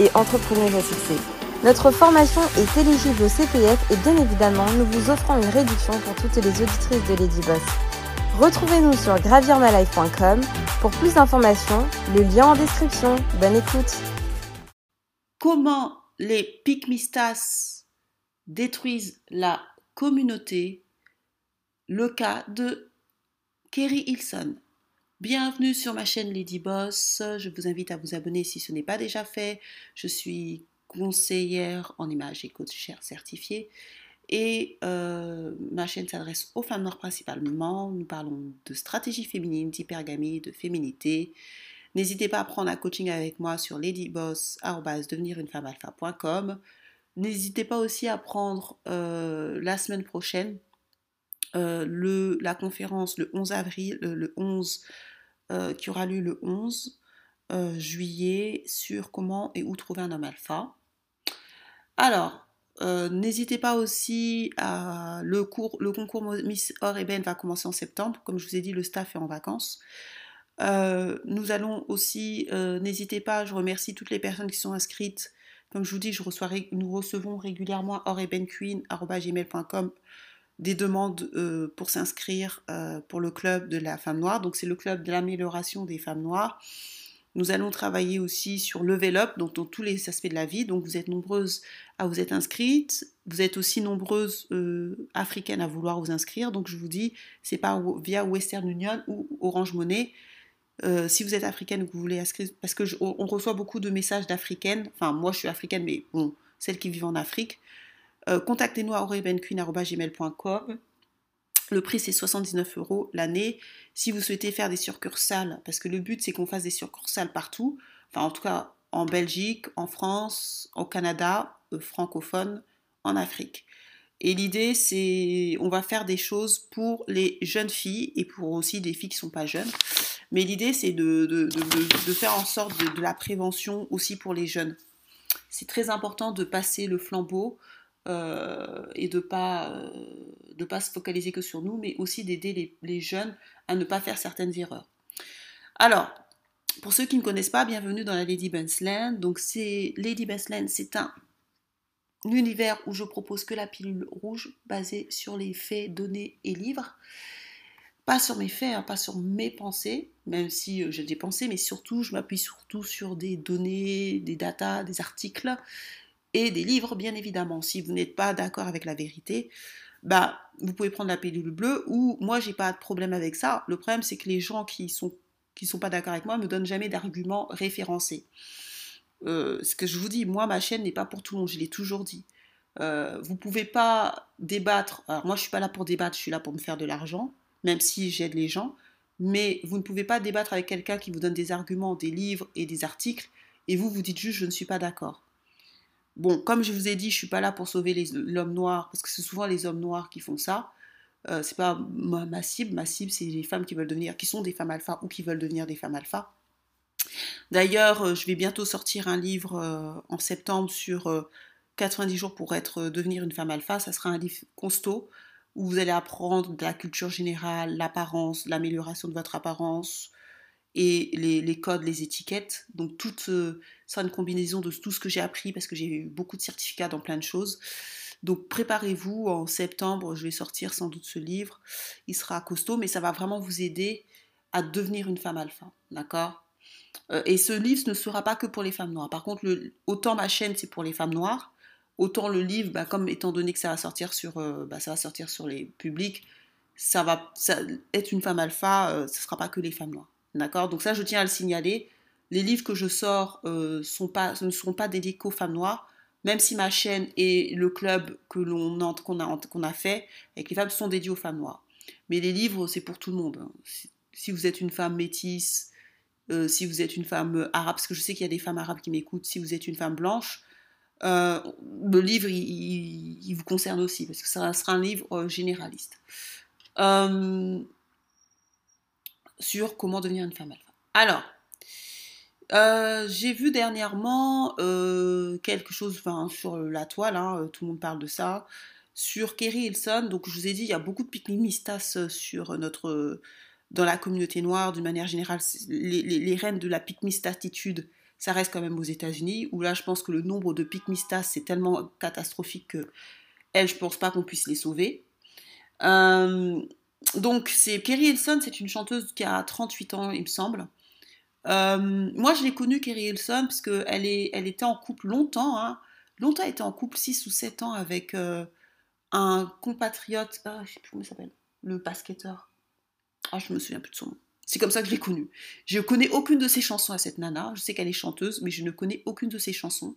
et entrepreneuse à. Notre formation est éligible au CPF et bien évidemment, nous vous offrons une réduction pour toutes les auditrices de Lady Boss. Retrouvez-nous sur gravirmalife.com pour plus d'informations, le lien en description. Bonne écoute. Comment les pygmistas détruisent la communauté? Le cas de Kerry Hilson. Bienvenue sur ma chaîne Lady Boss. Je vous invite à vous abonner si ce n'est pas déjà fait. Je suis conseillère en images et coach certifiée. Et euh, ma chaîne s'adresse aux femmes noires principalement. Nous parlons de stratégie féminine, d'hypergamie, de féminité. N'hésitez pas à prendre un coaching avec moi sur ladyboss.com. N'hésitez pas aussi à prendre euh, la semaine prochaine euh, le, la conférence le 11 avril, le 11 euh, qui aura lieu le 11 euh, juillet sur comment et où trouver un homme alpha. Alors, euh, n'hésitez pas aussi à le, cours, le concours Miss Or Ben va commencer en septembre. Comme je vous ai dit, le staff est en vacances. nous allons aussi, n'hésitez pas, je remercie toutes les personnes qui sont inscrites. Comme je vous dis, je reçois, nous recevons régulièrement orebenqueen.com des demandes euh, pour s'inscrire euh, pour le club de la femme noire. Donc c'est le club de l'amélioration des femmes noires. Nous allons travailler aussi sur Level Up, donc dans tous les aspects de la vie. Donc vous êtes nombreuses à vous être inscrites. Vous êtes aussi nombreuses euh, africaines à vouloir vous inscrire. Donc je vous dis, c'est pas via Western Union ou Orange Money. si vous êtes africaine ou que vous voulez inscrire, parce que on reçoit beaucoup de messages d'africaines. Enfin, moi je suis africaine, mais bon, celles qui vivent en Afrique. Euh, contactez-nous à aurebenqueen.com. Le prix c'est 79 euros l'année. Si vous souhaitez faire des succursales, parce que le but c'est qu'on fasse des succursales partout, en tout cas en Belgique, en France, au Canada, euh, francophone, en Afrique. Et l'idée c'est, on va faire des choses pour les jeunes filles et pour aussi des filles qui ne sont pas jeunes. Mais l'idée c'est de, faire en sorte de, la prévention aussi pour les jeunes. C'est très important de passer le flambeau euh, et de pas euh, pas se focaliser que sur nous, mais aussi d'aider les, jeunes à ne pas faire certaines erreurs. Alors, pour ceux qui ne connaissent pas, bienvenue dans la Lady Land. Donc, c'est Lady Land, c'est un univers où je propose que la pilule rouge basée sur les faits, données et livres. Pas sur mes faits, hein, pas sur mes pensées, même si euh, j'ai des pensées, mais surtout, je m'appuie surtout sur des données, des datas, des articles et des livres, bien évidemment. Si vous n'êtes pas d'accord avec la vérité, bah, vous pouvez prendre la pilule bleue ou moi, j'ai pas de problème avec ça. Le problème, c'est que les gens qui sont qui sont pas d'accord avec moi me donnent jamais d'arguments référencés. Euh, ce que je vous dis, moi, ma chaîne n'est pas pour tout le monde, je l'ai toujours dit. Euh, vous pouvez pas débattre. Alors moi, je suis pas là pour débattre, je suis là pour me faire de l'argent, même si j'aide les gens. Mais vous ne pouvez pas débattre avec quelqu'un qui vous donne des arguments, des livres et des articles, et vous vous dites juste je ne suis pas d'accord. Bon, comme je vous ai dit, je suis pas là pour sauver l'homme noir, parce que c'est souvent les hommes noirs qui font ça. Euh, c'est pas ma, cible. Ma cible, c'est les femmes qui veulent devenir, qui sont des femmes alpha ou qui veulent devenir des femmes alpha. D'ailleurs, euh, je vais bientôt sortir un livre euh, en septembre sur 90 jours pour être devenir une femme alpha. Ça sera un livre costaud où vous allez apprendre de la culture générale, l'apparence, l'amélioration de votre apparence, et les, codes, les étiquettes. Donc tout euh, sera une combinaison de tout ce que j'ai appris parce que j'ai eu beaucoup de certificats dans plein de choses. Donc préparez-vous, en septembre, je vais sortir sans doute ce livre. Il sera costaud, mais ça va vraiment vous aider à devenir une femme alpha. D'accord? Euh, Et ce livre ne sera pas que pour les femmes noires. Par contre, autant ma chaîne, c'est pour les femmes noires, autant le livre, bah, comme étant donné que ça va sortir sur, euh, bah, ça va sortir sur les publics, ça va être une femme alpha, ce ne sera pas que les femmes noires. D'accord? Donc ça, je tiens à le signaler. Les livres que je sors euh, sont pas, ne seront pas dédiés aux femmes noires, même si ma chaîne et le club que l'on qu'on a, qu'on a fait avec les femmes sont dédiés aux femmes noires. Mais les livres, c'est pour tout le monde. Hein. Si, vous êtes une femme métisse Euh, si vous êtes une femme arabe, parce que je sais qu'il y a des femmes arabes qui m'écoutent, si vous êtes une femme blanche, euh, le livre, il, vous concerne aussi, parce que ça sera un livre généraliste. Sur comment devenir une femme alpha. Alors, j'ai vu dernièrement quelque chose sur la toile, hein, tout le monde parle de ça, sur Kerry Hilson. Donc, je vous ai dit, il y a beaucoup de pygmistas sur notre dans la communauté noire, d'une manière générale, les, reines de la pygmistatitude, ça reste quand même aux États-Unis, où là, je pense que le nombre de pygmistas, c'est tellement catastrophique que elles, je pense pas qu'on puisse les sauver. Euh, donc, c'est Kerry Hilson, c'est une chanteuse qui a 38 ans, il me semble. Euh, moi, je l'ai connue, Kerry Hilson, parce qu'elle elle était en couple longtemps, hein, longtemps, elle était en couple 6 ou 7 ans avec euh, un compatriote, ah, je sais plus comment il s'appelle, le basketteur. Ah, je me souviens plus de son nom. C'est comme ça que je l'ai connue. Je connais aucune de ses chansons à cette nana. Je sais qu'elle est chanteuse, mais je ne connais aucune de ses chansons.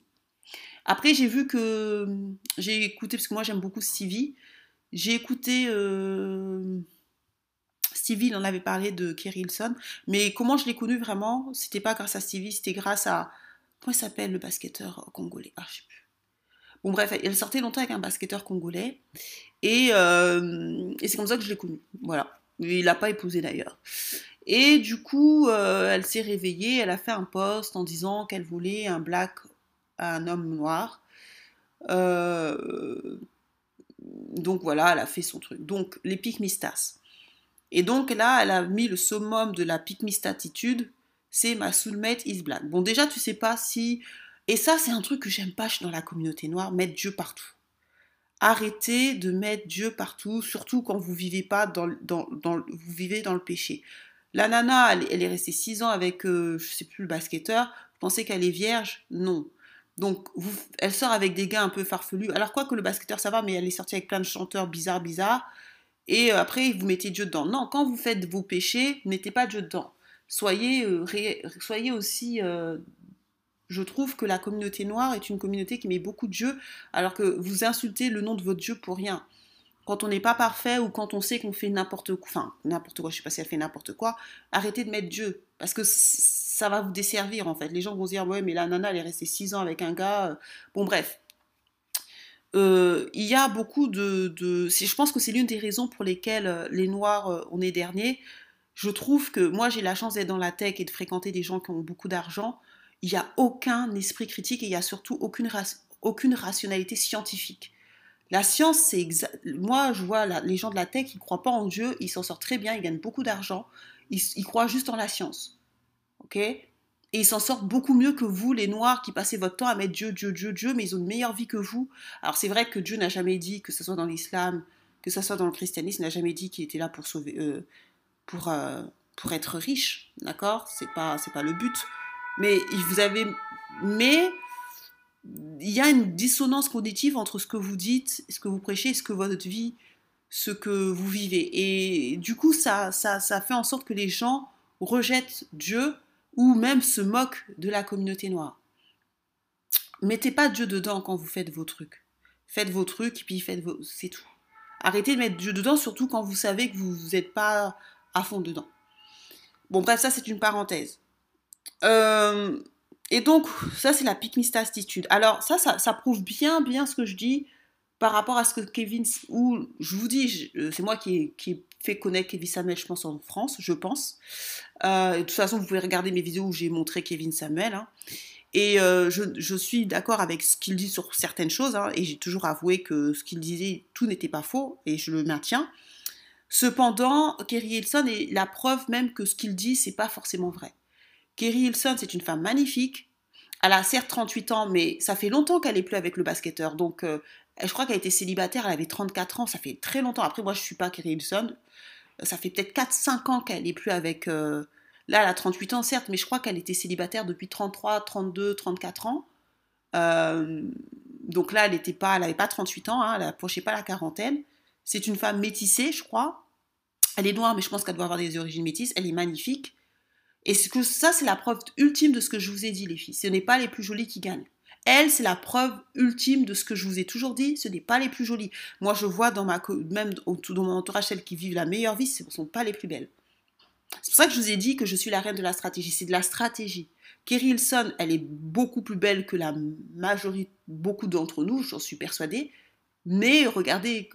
Après, j'ai vu que. J'ai écouté, parce que moi j'aime beaucoup Stevie. J'ai écouté. Euh, Stevie, il en avait parlé de Kerry. Mais comment je l'ai connue vraiment C'était pas grâce à Stevie, c'était grâce à. Comment il s'appelle le basketteur congolais? Ah, je sais plus. Bon, bref, elle sortait longtemps avec un basketteur congolais. Et, euh, et c'est comme ça que je l'ai connue. Voilà. Il l'a pas épousé d'ailleurs. Et du coup, euh, elle s'est réveillée, elle a fait un post en disant qu'elle voulait un black, un homme noir. Euh, donc voilà, elle a fait son truc. Donc les pygmistas. Et donc là, elle a mis le summum de la pygmistatitude, c'est ma soulmate is black. Bon, déjà, tu sais pas si. Et ça, c'est un truc que j'aime pas dans la communauté noire, mettre Dieu partout. Arrêtez de mettre Dieu partout, surtout quand vous vivez pas dans, vous vivez dans le péché. La nana, elle, est restée six ans avec, euh, je sais plus, le basketteur. Vous pensez qu'elle est vierge? Non. Donc, elle sort avec des gars un peu farfelus. Alors, quoi que le basketteur, ça va, mais elle est sortie avec plein de chanteurs bizarres, bizarres. Et euh, après, vous mettez Dieu dedans. Non, quand vous faites vos péchés, mettez pas Dieu dedans. Soyez, euh, soyez aussi je trouve que la communauté noire est une communauté qui met beaucoup de Dieu, alors que vous insultez le nom de votre Dieu pour rien. Quand on n'est pas parfait ou quand on sait qu'on fait n'importe quoi, enfin n'importe quoi, je sais pas si elle fait n'importe quoi, arrêtez de mettre Dieu, parce que ça va vous desservir en fait. Les gens vont se dire ouais mais la nana elle est restée 6 ans avec un gars. Bon bref, euh, il y a beaucoup de, je pense que c'est l'une des raisons pour lesquelles euh, les Noirs, euh, on est dernier. Je trouve que moi j'ai la chance d'être dans la tech et de fréquenter des gens qui ont beaucoup d'argent il n'y a aucun esprit critique et il n'y a surtout aucune, rationalité scientifique. La science, c'est Moi, je vois les gens de la tech, ils ne croient pas en Dieu, ils s'en sortent très bien, ils gagnent beaucoup d'argent, ils, croient juste en la science. Ok? Et ils s'en sortent beaucoup mieux que vous, les Noirs, qui passez votre temps à mettre Dieu, Dieu, Dieu, Dieu, mais ils ont une meilleure vie que vous. Alors, c'est vrai que Dieu n'a jamais dit, que ce soit dans l'islam, que ce soit dans le christianisme, n'a jamais dit qu'il était là pour sauver, euh, pour, euh, pour être riche, d'accord? C'est pas, c'est pas le but. Mais vous mais il y a une dissonance cognitive entre ce que vous dites, ce que vous prêchez, ce que votre vie, ce que vous vivez. Et du coup, ça, ça, ça fait en sorte que les gens rejettent Dieu ou même se moquent de la communauté noire. Mettez pas Dieu dedans quand vous faites vos trucs. Faites vos trucs et puis faites vos... C'est tout. Arrêtez de mettre Dieu dedans, surtout quand vous savez que vous n'êtes pas à fond dedans. Bon, bref, ça c'est une parenthèse. Euh, et donc, ça, c'est la pygmistatitude. Alors, ça, ça, prouve bien, bien ce que je dis par rapport à ce que Kevin, ou je vous dis, euh, c'est moi qui, qui fait connaître Kevin Samuel, je pense, en France, je pense. Euh, de toute façon, vous pouvez regarder mes vidéos où j'ai montré Kevin Samuel. Hein. Et je, je, suis d'accord avec ce qu'il dit sur certaines choses, hein, et j'ai toujours avoué que ce qu'il disait, tout n'était pas faux, et je le maintiens. Cependant, Kerry Hilson est la preuve même que ce qu'il dit, c'est pas forcément vrai. Kerry Hilson, c'est une femme magnifique. Elle a certes 38 ans, mais ça fait longtemps qu'elle n'est plus avec le basketteur. Donc, euh, je crois qu'elle était célibataire, elle avait 34 ans, ça fait très longtemps. Après, moi, je ne suis pas Kerry Hilson. Ça fait peut-être 4-5 ans qu'elle n'est plus avec... Euh, là, elle a 38 ans, certes, mais je crois qu'elle était célibataire depuis 33, 32, 34 ans. Euh, donc là, elle n'avait pas, pas 38 ans, hein, elle n'approchait pas la quarantaine. C'est une femme métissée, je crois. Elle est noire, mais je pense qu'elle doit avoir des origines métisses. Elle est magnifique. Et ça, c'est la preuve ultime de ce que je vous ai dit, les filles. Ce n'est pas les plus jolies qui gagnent. Elle, c'est la preuve ultime de ce que je vous ai toujours dit. Ce n'est pas les plus jolies. Moi, je vois dans ma, même dans mon entourage, celles qui vivent la meilleure vie, ce ne sont pas les plus belles. C'est pour ça que je vous ai dit que je suis la reine de la stratégie. C'est de la stratégie. Kerry elle est beaucoup plus belle que la majorité, beaucoup d'entre nous, j'en suis persuadée. Mais regardez,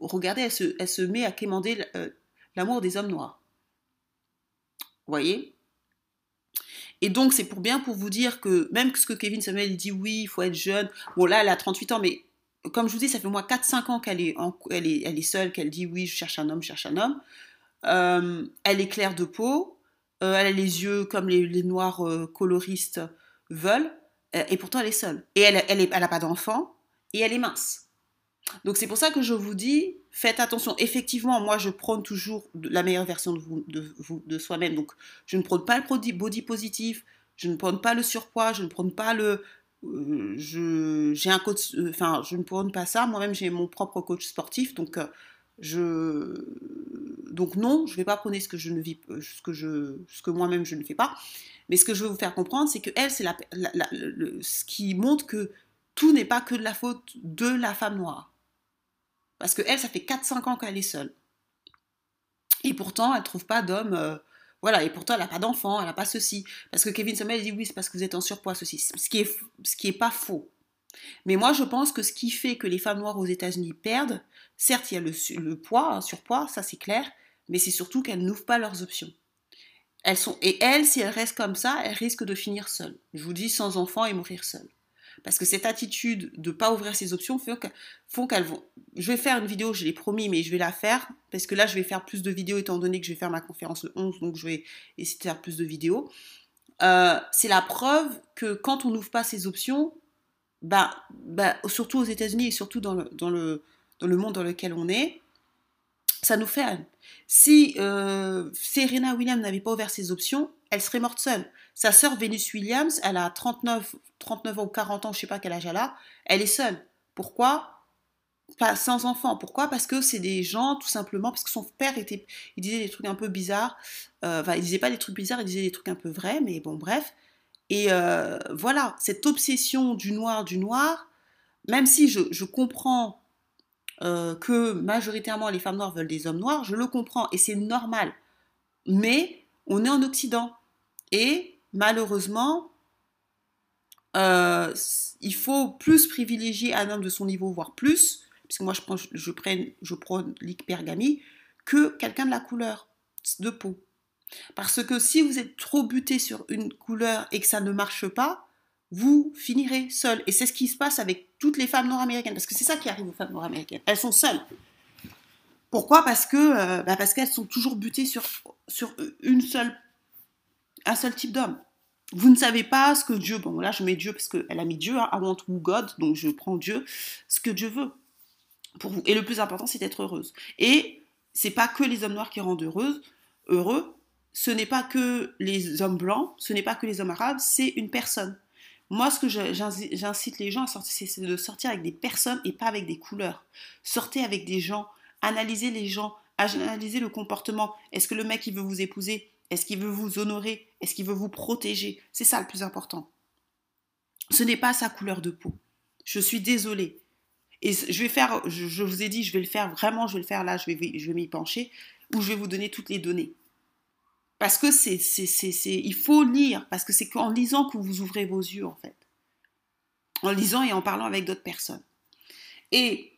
regardez elle, se, elle se met à quémander euh, l'amour des hommes noirs. Vous voyez? Et donc, c'est pour bien pour vous dire que même ce que Kevin Samuel dit, oui, il faut être jeune. Bon, là, elle a 38 ans, mais comme je vous dis, ça fait au moins 4-5 ans qu'elle est, elle est, seule, qu'elle dit, oui, je cherche un homme, je cherche un homme. Euh, elle est claire de peau, euh, elle a les yeux comme les, noirs euh, coloristes veulent, et pourtant elle est seule. Et elle n'a elle pas d'enfant, et elle est mince. Donc c'est pour ça que je vous dis, faites attention. Effectivement, moi je prône toujours la meilleure version de, vous, de, soi-même. Donc je ne prône pas le body positif, je ne prône pas le surpoids, je ne prône pas le... je, j'ai un coach, enfin je ne prône pas ça. Moi-même j'ai mon propre coach sportif, donc je donc non, je ne vais pas prôner ce que je ne vis, euh, ce que que moi-même je ne fais pas. Mais ce que je veux vous faire comprendre, c'est que elle, c'est la, ce qui montre que tout n'est pas que de la faute de la femme noire. Parce que elle, ça fait 4-5 ans qu'elle est seule. Et pourtant, elle ne trouve pas d'homme. Euh, voilà, et pourtant, elle n'a pas d'enfant, elle n'a pas ceci. Parce que Kevin Sommel dit oui, c'est parce que vous êtes en surpoids, ceci. Ce qui est, ce qui est pas faux. Mais moi, je pense que ce qui fait que les femmes noires aux États-Unis perdent, certes, il y a le, poids, un surpoids, ça c'est clair, mais c'est surtout qu'elles n'ouvrent pas leurs options. Elles sont, et elles, si elles restent comme ça, elles risquent de finir seules. Je vous dis sans enfants et mourir seules. Parce que cette attitude de ne pas ouvrir ses options font qu'elles vont. Je vais faire une vidéo, je l'ai promis, mais je vais la faire. Parce que là, je vais faire plus de vidéos étant donné que je vais faire ma conférence le 11, donc je vais essayer de faire plus de vidéos. Euh, c'est la preuve que quand on n'ouvre pas ses options, bah, bah, surtout aux États-Unis et surtout dans le monde dans lequel on est, ça nous fait. Si euh, Serena Williams n'avait pas ouvert ses options, elle serait morte seule. Sa sœur Venus Williams, elle a 39, 39 ans ou 40 ans, je sais pas quel âge elle a, elle est seule. Pourquoi? Sans enfant. Pourquoi? Parce que c'est des gens, tout simplement, parce que son père était, il disait des trucs un peu bizarres. Euh, enfin, il disait pas des trucs bizarres, il disait des trucs un peu vrais, mais bon, bref. Et euh, voilà, cette obsession du noir, du noir, même si je, je comprends euh, que majoritairement les femmes noires veulent des hommes noirs, je le comprends et c'est normal. Mais on est en Occident et malheureusement, euh, il faut plus privilégier un homme de son niveau, voire plus, puisque moi je prends, je prends, je l'hypergamie, que quelqu'un de la couleur de peau. Parce que si vous êtes trop buté sur une couleur et que ça ne marche pas, vous finirez seul. Et c'est ce qui se passe avec toutes les femmes nord-américaines, parce que c'est ça qui arrive aux femmes nord-américaines. Elles sont seules. Pourquoi? Euh, bah, parce qu'elles sont toujours butées sur, sur une seule, un seul type d'homme. Vous ne savez pas ce que Dieu, bon là je mets Dieu parce qu'elle a mis Dieu, hein, I want God, donc je prends Dieu, ce que Dieu veut pour vous. Et le plus important, c'est d'être heureuse. Et c'est pas que les hommes noirs qui rendent heureuse, heureux, ce n'est pas que les hommes blancs, ce n'est pas que les hommes arabes, c'est une personne. Moi, ce que j'incite les gens à sortir, c'est de sortir avec des personnes et pas avec des couleurs. Sortez avec des gens, analysez les gens, analysez le comportement. Est-ce que le mec, il veut vous épouser? Est-ce qu'il veut vous honorer? Est-ce qu'il veut vous protéger? C'est ça le plus important. Ce n'est pas sa couleur de peau. Je suis désolée. Et je vais faire, je, vous ai dit, je vais le faire vraiment, je vais le faire là, je vais, je vais m'y pencher, où je vais vous donner toutes les données. Parce que c'est, c'est, c'est, il faut lire, parce que c'est qu'en lisant que vous ouvrez vos yeux, en fait. En lisant et en parlant avec d'autres personnes. Et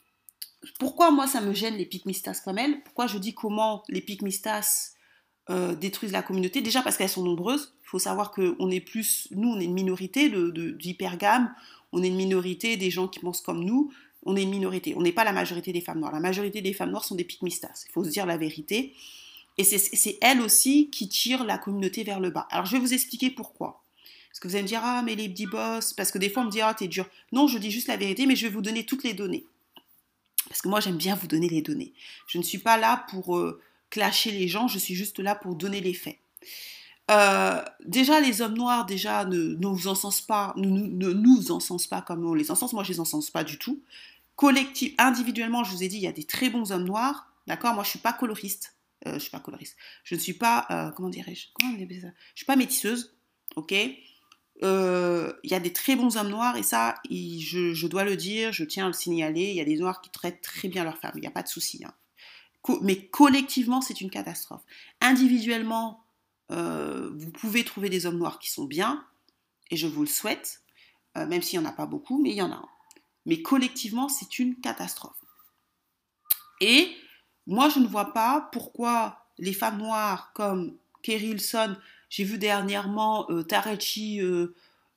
pourquoi moi ça me gêne les pygmistas comme elles Pourquoi je dis comment les pygmistas euh, détruisent la communauté Déjà parce qu'elles sont nombreuses. Il faut savoir qu'on est plus, nous on est une minorité de, d'hypergamme, on est une minorité des gens qui pensent comme nous, on est une minorité. On n'est pas la majorité des femmes noires. La majorité des femmes noires sont des pygmistas. Il faut se dire la vérité. Et c'est elle aussi qui tire la communauté vers le bas. Alors je vais vous expliquer pourquoi. Parce que vous allez me dire, ah, mais les petits boss, parce que des fois on me dit, ah, t'es dur. Non, je dis juste la vérité, mais je vais vous donner toutes les données. Parce que moi j'aime bien vous donner les données. Je ne suis pas là pour euh, clasher les gens, je suis juste là pour donner les faits. Euh, déjà, les hommes noirs, déjà, ne, nous encensent pas, ne, ne, nous pas comme on les encense. Moi, je les encense pas du tout. Collectif, individuellement, je vous ai dit, il y a des très bons hommes noirs. D'accord? Moi, je suis pas coloriste. Euh, je suis pas coloriste. Je ne suis pas, euh, comment dirais-je? Je suis pas métisseuse, ok? Il y a des très bons hommes noirs et ça, je, dois le dire, je tiens à le signaler. Il y a des noirs qui traitent très bien leurs femmes, il n'y a pas de souci. Hein. Mais collectivement, c'est une catastrophe. Individuellement, euh, vous pouvez trouver des hommes noirs qui sont bien, et je vous le souhaite, euh, même s'il n'y en a pas beaucoup, mais il y en a. Mais collectivement, c'est une catastrophe. Et moi, je ne vois pas pourquoi les femmes noires comme Kerry j'ai vu dernièrement euh, Tarechi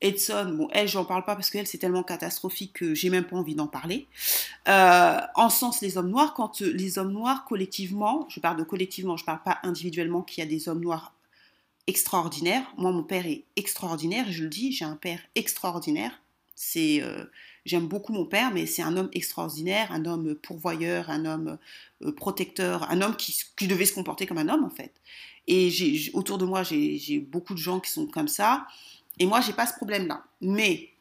Edson, bon, elle, j'en parle pas parce qu'elle, c'est tellement catastrophique que j'ai même pas envie d'en parler, euh, en sens les hommes noirs, quand euh, les hommes noirs collectivement, je parle de collectivement, je parle pas individuellement qu'il y a des hommes noirs extraordinaires. Moi, mon père est extraordinaire, je le dis, j'ai un père extraordinaire. C'est, euh, j'aime beaucoup mon père, mais c'est un homme extraordinaire, un homme pourvoyeur, un homme protecteur, un homme qui, devait se comporter comme un homme en fait. Et autour de moi, j'ai beaucoup de gens qui sont comme ça. Et moi, j'ai pas ce problème-là. Mais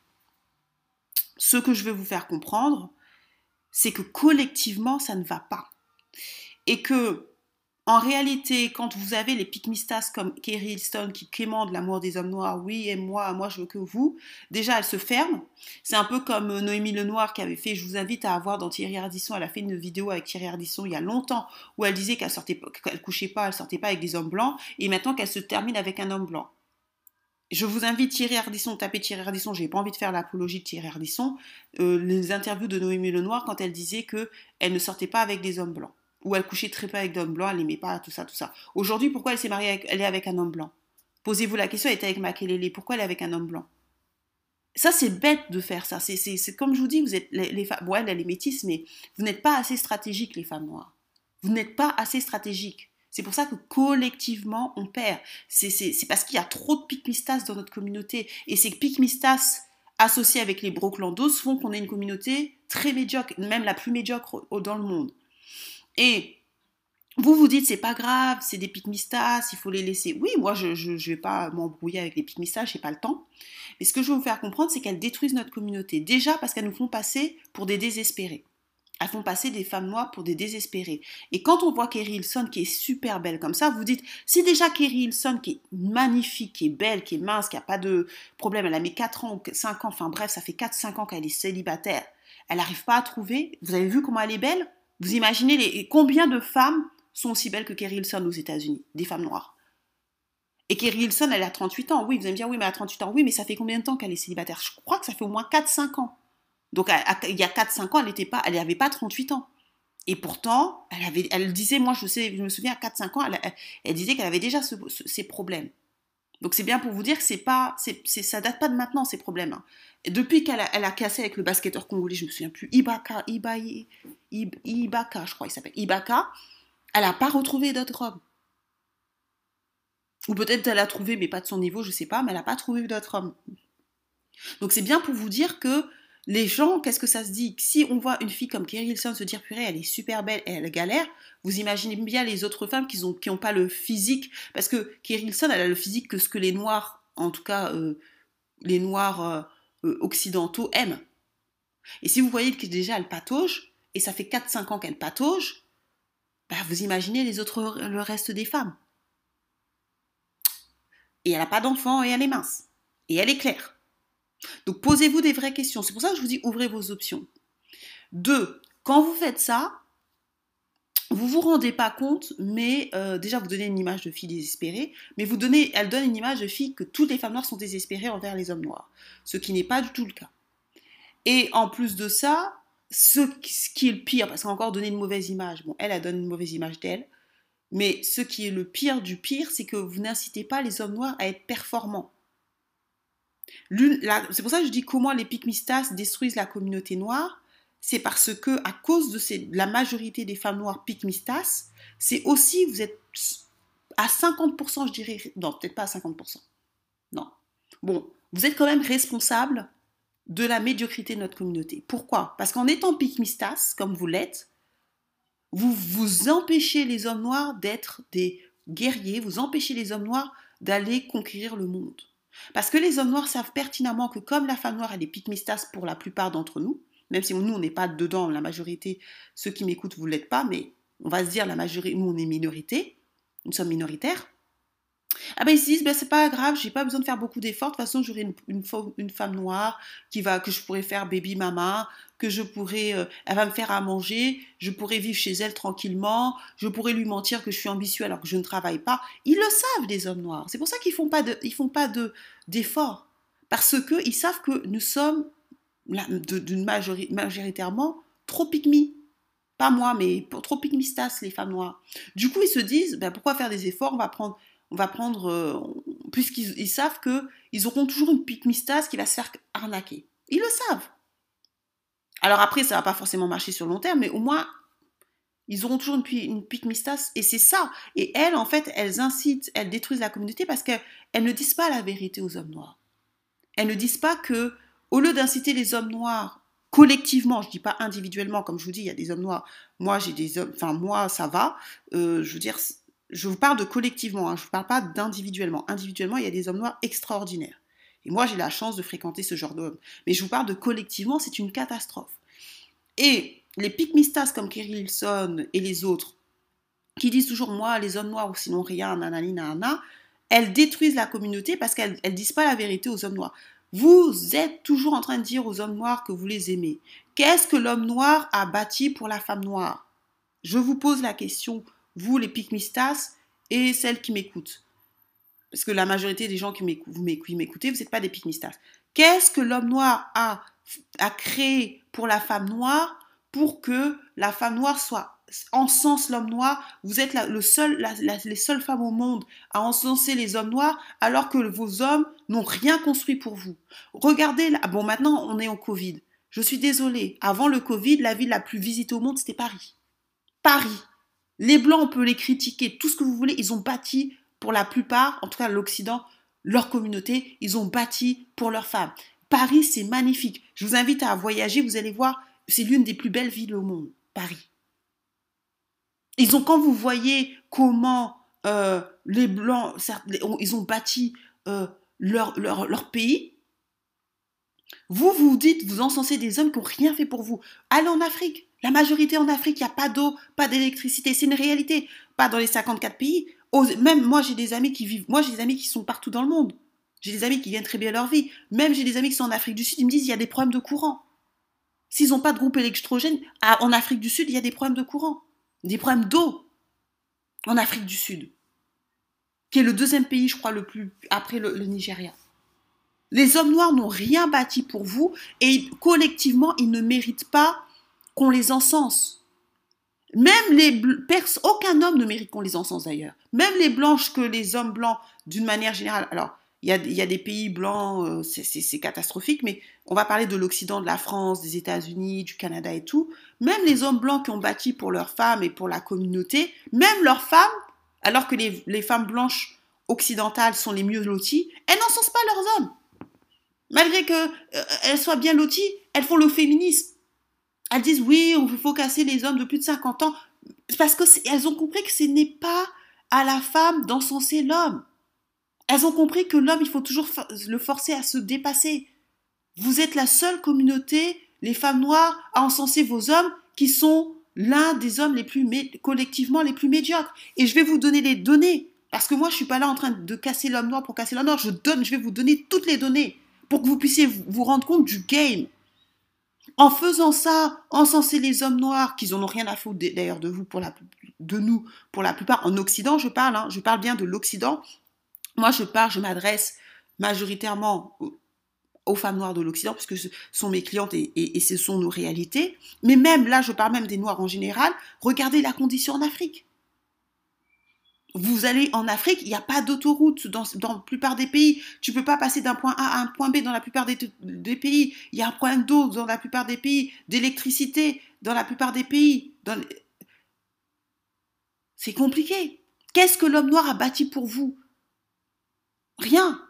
ce que je veux vous faire comprendre, c'est que collectivement, ça ne va pas. Et que, en réalité, quand vous avez les pygmistas comme Kerry Hilston qui quémandent l'amour des hommes noirs, oui, et moi, moi, je veux que vous, déjà, elle se ferme. C'est un peu comme Noémie Lenoir qui avait fait, je vous invite à voir dans Thierry Ardisson, elle a fait une vidéo avec Thierry Ardisson il y a longtemps, où elle disait qu'elle sortait, couchait pas, elle sortait pas avec des hommes blancs, et maintenant qu'elle se termine avec un homme blanc. Je vous invite Thierry Ardisson, tapez Thierry Ardisson, j'ai pas envie de faire l'apologie de Thierry Ardisson, euh, les interviews de Noémie Lenoir quand elle disait que elle ne sortait pas avec des hommes blancs, ou elle couchait très peu avec d'hommes blancs, elle n'aimait pas tout ça, tout ça. Aujourd'hui, pourquoi elle s'est mariée avec, est avec un homme blanc? Posez-vous la question, elle était avec Makelele, pourquoi elle est avec un homme blanc? Ça, c'est bête de faire ça. C'est comme je vous dis, vous êtes les, les femmes. Bon, elle, elle est métisse, mais vous n'êtes pas assez stratégiques, les femmes noires. Vous n'êtes pas assez stratégiques. C'est pour ça que collectivement, on perd. C'est parce qu'il y a trop de pygmistas dans notre communauté. Et ces pygmistas associés avec les broclandos font qu'on ait une communauté très médiocre, même la plus médiocre dans le monde. Et vous vous dites, c'est pas grave, c'est des pygmistas, il faut les laisser. Oui, moi, je ne vais pas m'embrouiller avec les pygmistas, j'ai pas le temps. Mais ce que je veux vous faire comprendre, c'est qu'elles détruisent notre communauté. Déjà parce qu'elles nous font passer pour des désespérés. Elles font passer des femmes noires pour des désespérés. Et quand on voit Kerry Hilson qui est super belle comme ça, vous dites, si déjà Kerry Hilson qui est magnifique, qui est belle, qui est mince, qui n'a pas de problème, elle a mis 4 ans, 5 ans, enfin bref, ça fait 4-5 ans qu'elle est célibataire, elle n'arrive pas à trouver, vous avez vu comment elle est belle? Vous imaginez combien de femmes sont aussi belles que Kerry Hilson aux États-Unis, des femmes noires? Et Kerry Hilson, elle a 38 ans. Oui, vous allez me dire, oui, mais a 38 ans. Oui, mais ça fait combien de temps qu'elle est célibataire? Je crois que ça fait au moins 4-5 ans. Donc il y a 4-5 ans, elle n'était pas, elle n'avait pas 38 ans. Et pourtant, elle, disait, moi je, sais, je me souviens, à 4-5 ans, elle, disait qu'elle avait déjà ce, ce, ces problèmes. Donc c'est bien pour vous dire que c'est pas, c'est, ça date pas de maintenant ces problèmes. Hein. Depuis qu'elle a, cassé avec le basketteur congolais, je me souviens plus, Ibaka, Ibaye, Ibaka, je crois il s'appelle, Ibaka, elle n'a pas retrouvé d'autres hommes. Ou peut-être elle a trouvé, mais pas de son niveau, je sais pas, mais elle n'a pas trouvé d'autres hommes. Donc c'est bien pour vous dire que les gens, qu'est-ce que ça se dit? Si on voit une fille comme Kerry se dire purée, elle est super belle et elle galère, vous imaginez bien les autres femmes qui n'ont qui pas le physique, parce que Kerry elle a le physique que ce que les noirs, en tout cas euh, les noirs euh, euh, occidentaux, aiment. Et si vous voyez que déjà elle patauge, et ça fait 4-5 ans qu'elle patauge, bah vous imaginez les autres, le reste des femmes. Et elle n'a pas d'enfant et elle est mince. Et elle est claire. Donc posez-vous des vraies questions. C'est pour ça que je vous dis ouvrez vos options. Deux, quand vous faites ça, vous vous rendez pas compte, mais euh, déjà vous donnez une image de fille désespérée, mais vous donnez, elle donne une image de fille que toutes les femmes noires sont désespérées envers les hommes noirs, ce qui n'est pas du tout le cas. Et en plus de ça, ce, qui est le pire, parce qu'elle a encore donné une mauvaise image, bon, elle a donné une mauvaise image d'elle, mais ce qui est le pire du pire, c'est que vous n'incitez pas les hommes noirs à être performants. C'est pour ça que je dis comment les pygmistas détruisent la communauté noire. C'est parce que, à cause de la majorité des femmes noires pygmistas, c'est aussi, vous êtes à 50%, je dirais, non, peut-être pas à 50%. Non. Bon, vous êtes quand même responsable de la médiocrité de notre communauté. Pourquoi? Parce qu'en étant pygmistas, comme vous l'êtes, vous vous empêchez les hommes noirs d'être des guerriers, vous empêchez les hommes noirs d'aller conquérir le monde. Parce que les hommes noirs savent pertinemment que comme la femme noire, elle est pygmistas pour la plupart d'entre nous, même si nous, on n'est pas dedans, la majorité, ceux qui m'écoutent, vous ne l'êtes pas, mais on va se dire, la majorité, nous, on est minorité, nous sommes minoritaires. Ah ben ils se disent, ben c'est pas grave, j'ai pas besoin de faire beaucoup d'efforts. De toute façon, j'aurai une, une, femme noire qui va, que je pourrais faire baby mama, que je pourrais, euh, elle va me faire à manger, je pourrais vivre chez elle tranquillement, je pourrais lui mentir que je suis ambitieux alors que je ne travaille pas. Ils le savent, les hommes noirs. C'est pour ça qu'ils font pas de, ils font pas de d'efforts parce que ils savent que nous sommes d'une majoritairement trop pygmies. Pas moi, mais trop pygmistas, les femmes noires. Du coup, ils se disent, ben, pourquoi faire des efforts? On va prendre on va prendre, euh, puisqu'ils savent qu'ils auront toujours une pique mistasse qui va se faire arnaquer. Ils le savent. Alors après, ça va pas forcément marcher sur le long terme, mais au moins, ils auront toujours une, une mistasse, et c'est ça. Et elles, en fait, elles incitent, elles détruisent la communauté parce qu'elles ne disent pas la vérité aux hommes noirs. Elles ne disent pas que, au lieu d'inciter les hommes noirs collectivement, je dis pas individuellement, comme je vous dis, il y a des hommes noirs. Moi, j'ai des hommes, enfin moi, ça va. Euh, je veux dire, je vous parle de collectivement, hein, je ne vous parle pas d'individuellement. Individuellement, il y a des hommes noirs extraordinaires. Et moi, j'ai la chance de fréquenter ce genre d'hommes. Mais je vous parle de collectivement, c'est une catastrophe. Et les pygmistas comme Kerry Hilson et les autres, qui disent toujours moi, les hommes noirs ou sinon rien, nanani, nanana, elles détruisent la communauté parce qu'elles ne disent pas la vérité aux hommes noirs. Vous êtes toujours en train de dire aux hommes noirs que vous les aimez. Qu'est-ce que l'homme noir a bâti pour la femme noire? Je vous pose la question vous les pygmistas et celles qui m'écoutent. Parce que la majorité des gens qui m'écoutez, vous n'êtes pas des pygmistas. Qu'est-ce que l'homme noir a, créé pour la femme noire pour que la femme noire soit encense l'homme noir, vous êtes le seul, les seules femmes au monde à encenser les hommes noirs, alors que vos hommes n'ont rien construit pour vous. Regardez, bon maintenant on est en Covid. Je suis désolée, avant le Covid, la ville la plus visitée au monde, c'était Paris. Paris. Les Blancs, on peut les critiquer, tout ce que vous voulez, ils ont bâti, pour la plupart, en tout cas l'Occident, leur communauté, ils ont bâti pour leurs femmes. Paris, c'est magnifique. Je vous invite à voyager, vous allez voir, c'est l'une des plus belles villes au monde, Paris. Ils ont, quand vous voyez comment euh, les Blancs, ont bâti euh, leur, leur, leur, pays, vous vous dites, vous encensez des hommes qui n'ont rien fait pour vous. Allez en Afrique. La majorité en Afrique, il n'y a pas d'eau, pas d'électricité. C'est une réalité. Pas dans les 54 pays. Même moi, j'ai des amis qui vivent. Moi, j'ai des amis qui sont partout dans le monde. J'ai des amis qui viennent très bien leur vie. Même j'ai des amis qui sont en Afrique du Sud. Ils me disent il y a des problèmes de courant. S'ils n'ont pas de groupe électrogène, en Afrique du Sud, il y a des problèmes de courant. Des problèmes d'eau. En Afrique du Sud. Qui est le deuxième pays, je crois, le plus. après le, le Nigeria. Les hommes noirs n'ont rien bâti pour vous et collectivement, ils ne méritent pas qu'on les encense. Même les aucun homme ne mérite qu'on les encense d'ailleurs. Même les blanches que les hommes blancs, d'une manière générale. Alors, il y a, des pays blancs, euh, c'est catastrophique, mais on va parler de l'Occident, de la France, des États-Unis, du Canada et tout. Même les hommes blancs qui ont bâti pour leurs femmes et pour la communauté, même leurs femmes, alors que les, femmes blanches occidentales sont les mieux loties, elles n'encensent pas leurs hommes. Malgré qu'elles euh, soient bien loties, elles font le féminisme elles disent oui, on faut casser les hommes de plus de 50 ans, parce qu'elles ont compris que ce n'est pas à la femme d'encenser l'homme. Elles ont compris que l'homme, il faut toujours le forcer à se dépasser. Vous êtes la seule communauté, les femmes noires, à encenser vos hommes qui sont l'un des hommes les plus collectivement les plus médiocres. Et je vais vous donner les données parce que moi je suis pas là en train de casser l'homme noir pour casser l'homme noir. Je donne, je vais vous donner toutes les données pour que vous puissiez vous rendre compte du game. En faisant ça, encenser les hommes noirs, qu'ils n'en ont rien à foutre d'ailleurs de vous, de nous, pour la plupart, en Occident, je parle, hein, je parle bien de l'Occident. Moi, je parle, je m'adresse majoritairement aux, femmes noires de l'Occident, puisque ce sont mes clientes et, et, ce sont nos réalités. Mais même là, je parle même des noirs en général. Regardez la condition en Afrique. Vous allez en Afrique, il n'y a pas d'autoroute dans, la plupart des pays. Tu peux pas passer d'un point A à un point B dans la plupart des, pays. Il y a un point d'eau dans la plupart des pays, d'électricité dans la plupart des pays. C'est compliqué. Qu'est-ce que l'homme noir a bâti pour vous? Rien.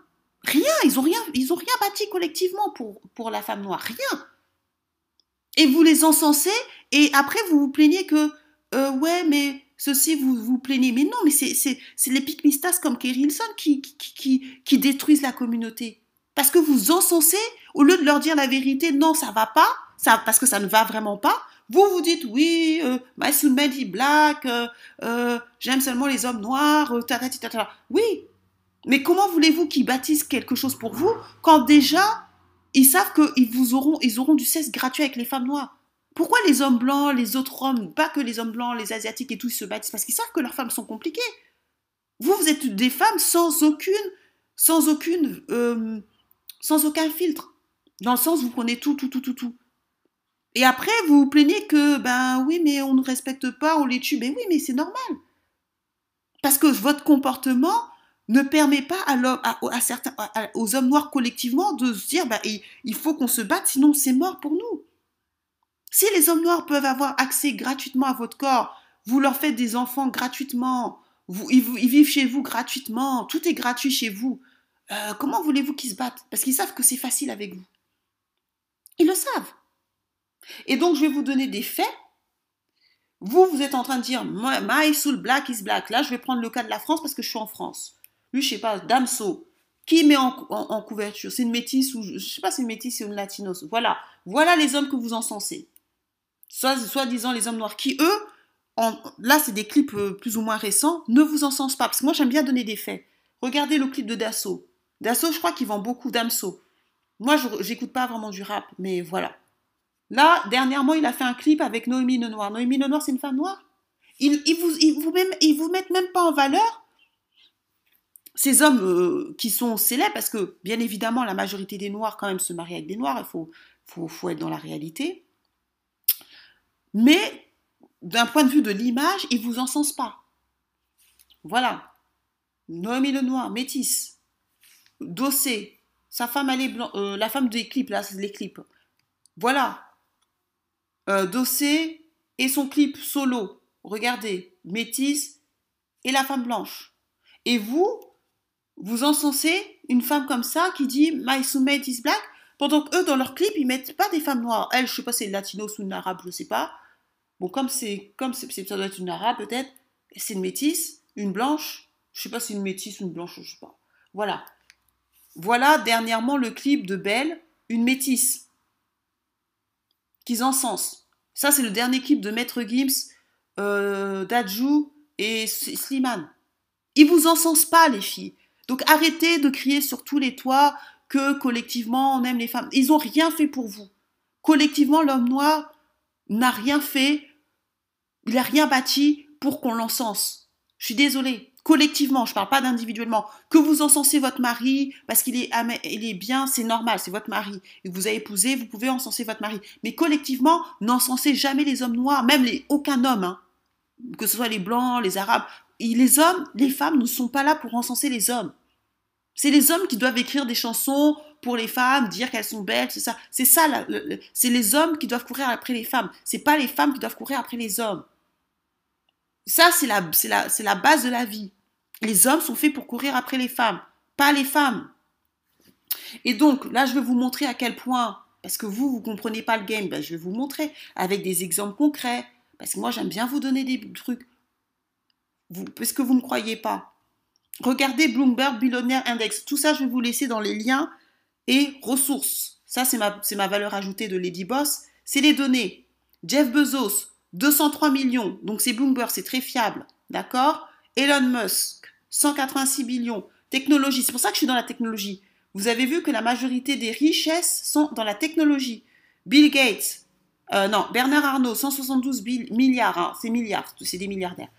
Rien. Ils ont rien, rien bâti collectivement pour, pour la femme noire. Rien. Et vous les encensez et après vous vous plaignez que euh, ouais mais ceci vous vous plaignez. Mais non, mais c'est les pygmistas comme Kerry qui, qui, qui, détruisent la communauté. Parce que vous encensez, au lieu de leur dire la vérité, non, ça va pas, ça, parce que ça ne va vraiment pas, vous vous dites, oui, euh, my soulmate is black, euh, euh, j'aime seulement les hommes noirs, ta, ta, ta, ta, Oui, Mais comment voulez-vous qu'ils bâtissent quelque chose pour vous quand déjà ils savent qu'ils vous auront, auront du cesse gratuit avec les femmes noires? Pourquoi les hommes blancs, les autres hommes, pas que les hommes blancs, les asiatiques et tout, ils se bâtissent? Parce qu'ils savent que leurs femmes sont compliquées. Vous, vous êtes des femmes sans aucune, sans aucune, euh, sans aucun filtre. Dans le sens, vous prenez tout, tout, tout, tout, tout. Et après, vous vous plaignez que, ben oui, mais on ne respecte pas, on les tue. Mais oui, mais c'est normal. Parce que votre comportement ne permet pas à, à, certains, aux hommes noirs collectivement de se dire, ben, il faut qu'on se batte, sinon c'est mort pour nous. Si les hommes noirs peuvent avoir accès gratuitement à votre corps, vous leur faites des enfants gratuitement, ils, vivent chez vous gratuitement, tout est gratuit chez vous, euh, comment voulez-vous qu'ils se battent? Parce qu'ils savent que c'est facile avec vous. Ils le savent. Et donc, je vais vous donner des faits. Vous, vous êtes en train de dire, my soul black is black. Là, je vais prendre le cas de la France parce que je suis en France. Lui, je sais pas, Damso. Qui met en, couverture? C'est une métisse ou je sais pas, c'est une métisse ou une latinos. Voilà. Voilà les hommes que vous encensez. Soit, soit disant les hommes noirs qui, eux, là, c'est des clips euh, plus ou moins récents, ne vous encensent pas. Parce que moi, j'aime bien donner des faits. Regardez le clip de Dasso. Dasso, je crois qu'il vend beaucoup Damso. Moi, je n'écoute pas vraiment du rap, mais voilà. Là, dernièrement, il a fait un clip avec Noémie Lenoir. Noémie Lenoir, c'est une femme noire? Ils, vous, vous vous mettent même pas en valeur ces hommes euh, qui sont célèbres, parce que bien évidemment, la majorité des Noirs quand même se marient avec des Noirs, il faut, faut, faut être dans la réalité. Mais d'un point de vue de l'image, ils vous encensent pas. Voilà. Noémie Lenoir, métisse. Dossé. Sa femme, elle est. Euh, la femme des clips, là, c'est les clips. Voilà. Euh, Dossé et son clip solo. Regardez, métisse et la femme blanche. Et vous, vous encensez une femme comme ça qui dit My soulmate is black, pendant qu'eux, dans leur clip, ils mettent pas des femmes noires. Elle, je sais pas, c'est une latinos ou une arabe, je sais pas. Bon, comme c'est, comme c'est, ça doit être une arabe peut-être, c'est une métisse, une blanche, je sais pas si une métisse ou une blanche, je sais pas. Voilà. Voilà dernièrement le clip de Belle, une métisse qu'ils encensent. Ça, c'est le dernier clip de Maître Gims, euh, Dajou et Slimane. Ils vous encensent pas, les filles. Donc arrêtez de crier sur tous les toits que collectivement on aime les femmes. Ils n'ont rien fait pour vous. Collectivement, l'homme noir n'a rien fait, il n'a rien bâti pour qu'on l'encense. Je suis désolée collectivement, je ne parle pas d'individuellement, que vous encensez votre mari parce qu'il est, il est bien, c'est normal, c'est votre mari, et vous avez épousé, vous pouvez encenser votre mari. Mais collectivement, n'encensez jamais les hommes noirs, même les, aucun homme, hein. que ce soit les blancs, les arabes. les hommes, les femmes ne sont pas là pour encenser les hommes. C'est les hommes qui doivent écrire des chansons pour les femmes, dire qu'elles sont belles, c'est ça. C'est ça, c'est les hommes qui doivent courir après les femmes. C'est pas les femmes qui doivent courir après les hommes. Ça, c'est la, la, la base de la vie. Les hommes sont faits pour courir après les femmes, pas les femmes. Et donc, là, je vais vous montrer à quel point, parce que vous, vous ne comprenez pas le game, ben, je vais vous montrer avec des exemples concrets, parce que moi, j'aime bien vous donner des trucs, vous, parce que vous ne croyez pas. Regardez Bloomberg Billionaire Index. Tout ça, je vais vous laisser dans les liens et ressources. Ça, c'est ma, ma valeur ajoutée de Lady Boss. C'est les données. Jeff Bezos, 203 millions. Donc c'est Bloomberg, c'est très fiable. D'accord? Elon Musk, 186 millions. Technologie, c'est pour ça que je suis dans la technologie. Vous avez vu que la majorité des richesses sont dans la technologie. Bill Gates, euh, non, Bernard Arnault, 172 milliards, hein, c'est milliards, c'est des milliardaires.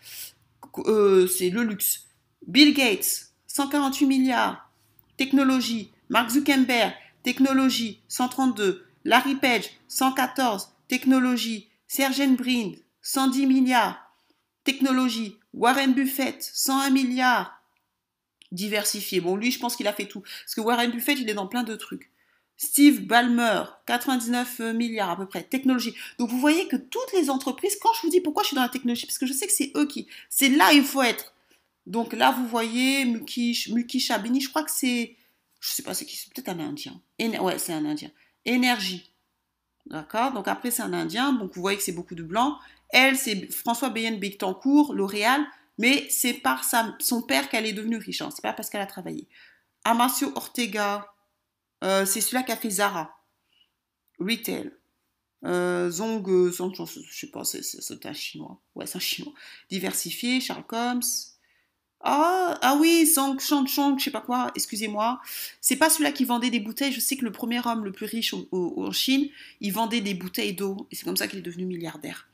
Euh, c'est le luxe. Bill Gates, 148 milliards. Technologie. Mark Zuckerberg, technologie, 132. Larry Page, 114. Technologie. Sergey Brin, 110 milliards. Technologie. Warren Buffett, 101 milliards. Diversifié. Bon, lui, je pense qu'il a fait tout. Parce que Warren Buffett, il est dans plein de trucs. Steve Ballmer, 99 milliards à peu près. Technologie. Donc vous voyez que toutes les entreprises, quand je vous dis pourquoi je suis dans la technologie, parce que je sais que c'est eux qui. C'est là il faut être. Donc là, vous voyez Mukesh, Mukesh Abini, je crois que c'est. Je sais pas, c'est qui C'est peut-être un Indien. ouais, c'est un Indien. Énergie. D'accord? Donc après, c'est un Indien. Donc vous voyez que c'est beaucoup de blancs. Elle, c'est François Bayen Bectancourt, L'Oréal, mais c'est par son père qu'elle est devenue riche, hein. c'est pas parce qu'elle a travaillé. Amancio Ortega, euh, c'est celui-là qui a fait Zara. Retail. Euh, Zong, Zong, je sais pas, c'est un chinois. Ouais, c'est un chinois. Diversifié, Charles Combs. Ah, ah oui, Zhang Chang Chang, je sais pas quoi, excusez-moi. C'est pas celui-là qui vendait des bouteilles. Je sais que le premier homme le plus riche en Chine, il vendait des bouteilles d'eau. Et c'est comme ça qu'il est devenu milliardaire.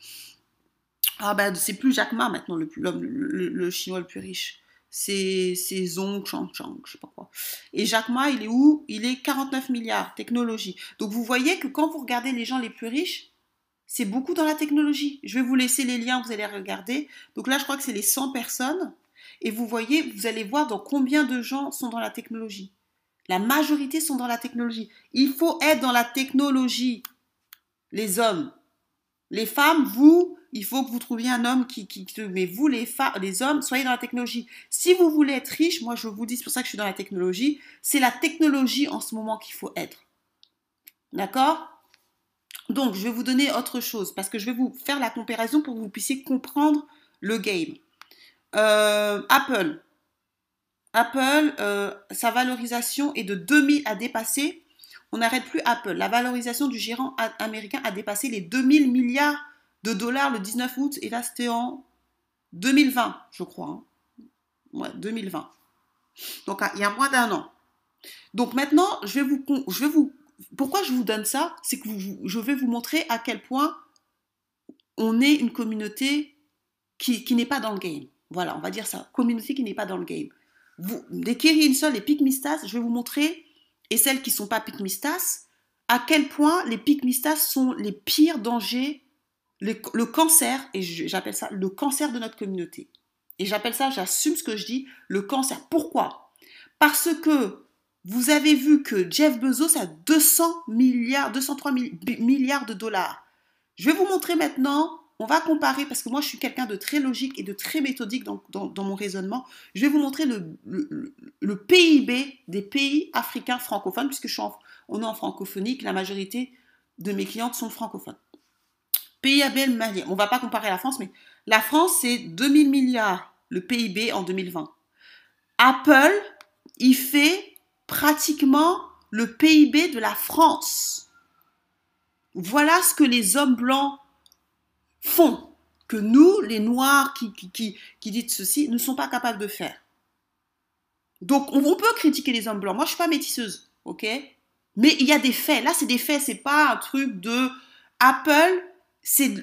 Ah ben, c'est plus Jack Ma maintenant, le, le, chinois le plus riche. C'est Zhong Chang Chang, je sais pas quoi. Et Jack Ma, il est où? Il est 49 milliards, technologie. Donc vous voyez que quand vous regardez les gens les plus riches, c'est beaucoup dans la technologie. Je vais vous laisser les liens, vous allez regarder. Donc là, je crois que c'est les 100 personnes. Et vous voyez, vous allez voir dans combien de gens sont dans la technologie. La majorité sont dans la technologie. Il faut être dans la technologie, les hommes. Les femmes, vous, il faut que vous trouviez un homme qui, qui mais vous les femmes, les hommes, soyez dans la technologie. Si vous voulez être riche, moi je vous dis, c'est pour ça que je suis dans la technologie, c'est la technologie en ce moment qu'il faut être. D'accord? Donc je vais vous donner autre chose parce que je vais vous faire la comparaison pour que vous puissiez comprendre le game. Euh, Apple. Apple, euh, sa valorisation est de 2000 à dépasser. On n'arrête plus Apple. La valorisation du gérant américain a dépassé les 2000 milliards de dollars le 19 août. Et là, c'était en 2020, je crois. Hein. Ouais, 2020. Donc, il y a moins d'un an. Donc maintenant, je vais vous, pourquoi je vous donne ça, c'est que je vais vous montrer à quel point on est une communauté qui n'est pas dans le game. Voilà, on va dire ça. Communauté qui n'est pas dans le game. Vous, les Kirin les Pygmistas, je vais vous montrer, et celles qui ne sont pas Pygmistas, à quel point les Pygmistas sont les pires dangers, le, cancer, et j'appelle ça le cancer de notre communauté. Et j'appelle ça, j'assume ce que je dis, le cancer. Pourquoi? Parce que vous avez vu que Jeff Bezos a 200 milliards, 203 milliards de dollars. Je vais vous montrer maintenant on va comparer, parce que moi je suis quelqu'un de très logique et de très méthodique dans, mon raisonnement. Je vais vous montrer le, PIB des pays africains francophones, puisque on est en francophonie, que la majorité de mes clientes sont francophones. PIB malien, on ne va pas comparer la France, mais la France c'est 2000 milliards le PIB en 2020. Apple, il fait pratiquement le PIB de la France. Voilà ce que les hommes blancs font que nous, les Noirs qui, qui, qui, disent ceci, ne sont pas capables de faire. Donc, on, peut critiquer les hommes blancs. Moi, je suis pas métisseuse, ok? Mais il y a des faits. Là, c'est des faits. C'est pas un truc de Apple. C'est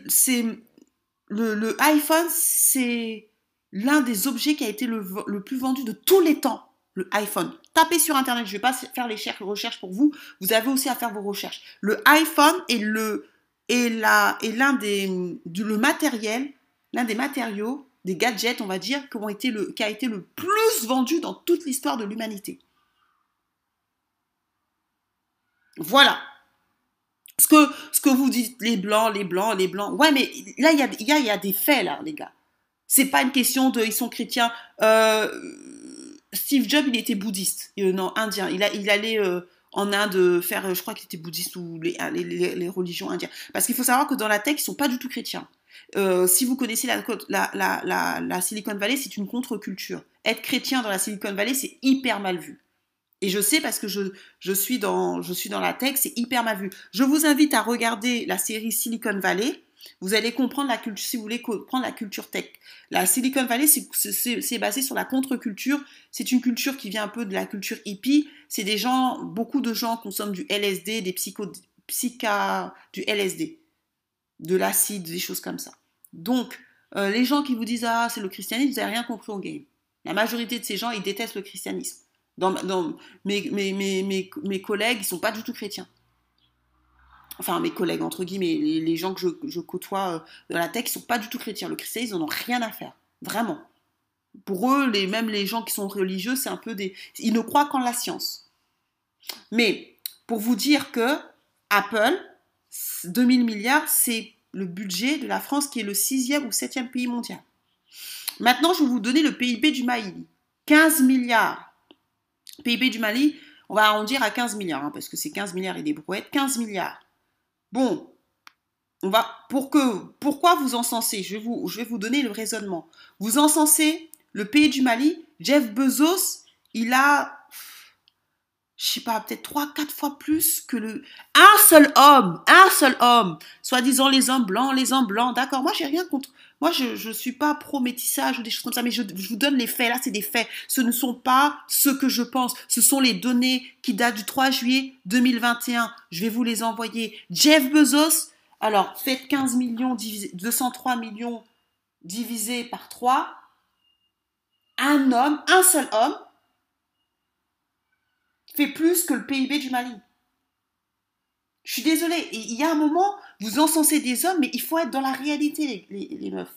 le, le, iPhone, c'est l'un des objets qui a été le, le, plus vendu de tous les temps. Le iPhone. Tapez sur Internet. Je vais pas faire les recherches pour vous. Vous avez aussi à faire vos recherches. Le iPhone est le et l'un des le matériel, l'un des matériaux, des gadgets, on va dire, qui, a été le plus vendu dans toute l'histoire de l'humanité. Voilà. Ce que, ce que vous dites, les blancs, les blancs, les blancs. Ouais, mais là, il y a, y a des faits, là, les gars. C'est pas une question de, ils sont chrétiens. Euh, Steve Jobs, il était bouddhiste, euh, non, indien. Il, a, il allait euh, en Inde faire, je crois qu'il était bouddhiste ou les, les, religions indiennes. Parce qu'il faut savoir que dans la tech, ils sont pas du tout chrétiens. Euh, si vous connaissez la, la, Silicon Valley, c'est une contre-culture. Être chrétien dans la Silicon Valley, c'est hyper mal vu. Et je sais parce que je, suis dans, je suis dans la tech, c'est hyper mal vu. Je vous invite à regarder la série Silicon Valley. Vous allez comprendre la culture, si vous voulez comprendre la culture tech. La Silicon Valley, c'est basé sur la contre-culture. C'est une culture qui vient un peu de la culture hippie. C'est des gens, beaucoup de gens consomment du LSD, des psycho, psycha, du LSD, de l'acide, des choses comme ça. Donc, euh, les gens qui vous disent ah c'est le christianisme, vous n'avez rien compris au game. La majorité de ces gens, ils détestent le christianisme. Mes, mes, mes, mes, collègues, ils sont pas du tout chrétiens enfin mes collègues entre guillemets, les, gens que je, côtoie euh, dans la tech, ils sont pas du tout chrétiens. Le christianisme, ils n'en ont rien à faire, vraiment. Pour eux, même les gens qui sont religieux, c'est un peu des, ils ne croient qu'en la science. Mais pour vous dire que Apple, 2000 milliards, c'est le budget de la France qui est le sixième ou septième pays mondial. Maintenant, je vais vous donner le PIB du Mali. 15 milliards. PIB du Mali, on va arrondir à 15 milliards, hein, parce que c'est 15 milliards et des brouettes. 15 milliards. Bon, on va pour que pourquoi vous encensez je vous, je vais vous donner le raisonnement. Vous encensez le pays du Mali, Jeff Bezos, il a je sais pas, peut-être trois, quatre fois plus que le un seul homme, un seul homme, soi-disant les hommes blancs, les hommes blancs, d'accord? Moi, j'ai rien contre. Moi, je ne suis pas pro-métissage ou des choses comme ça, mais je, je vous donne les faits. Là, c'est des faits. Ce ne sont pas ce que je pense. Ce sont les données qui datent du 3 juillet 2021. Je vais vous les envoyer. Jeff Bezos, alors, faites 15 millions divisé, 203 millions divisé par 3. Un homme, un seul homme, fait plus que le PIB du Mali. Je suis désolée, il y a un moment, vous encensez des hommes, mais il faut être dans la réalité, les, meufs.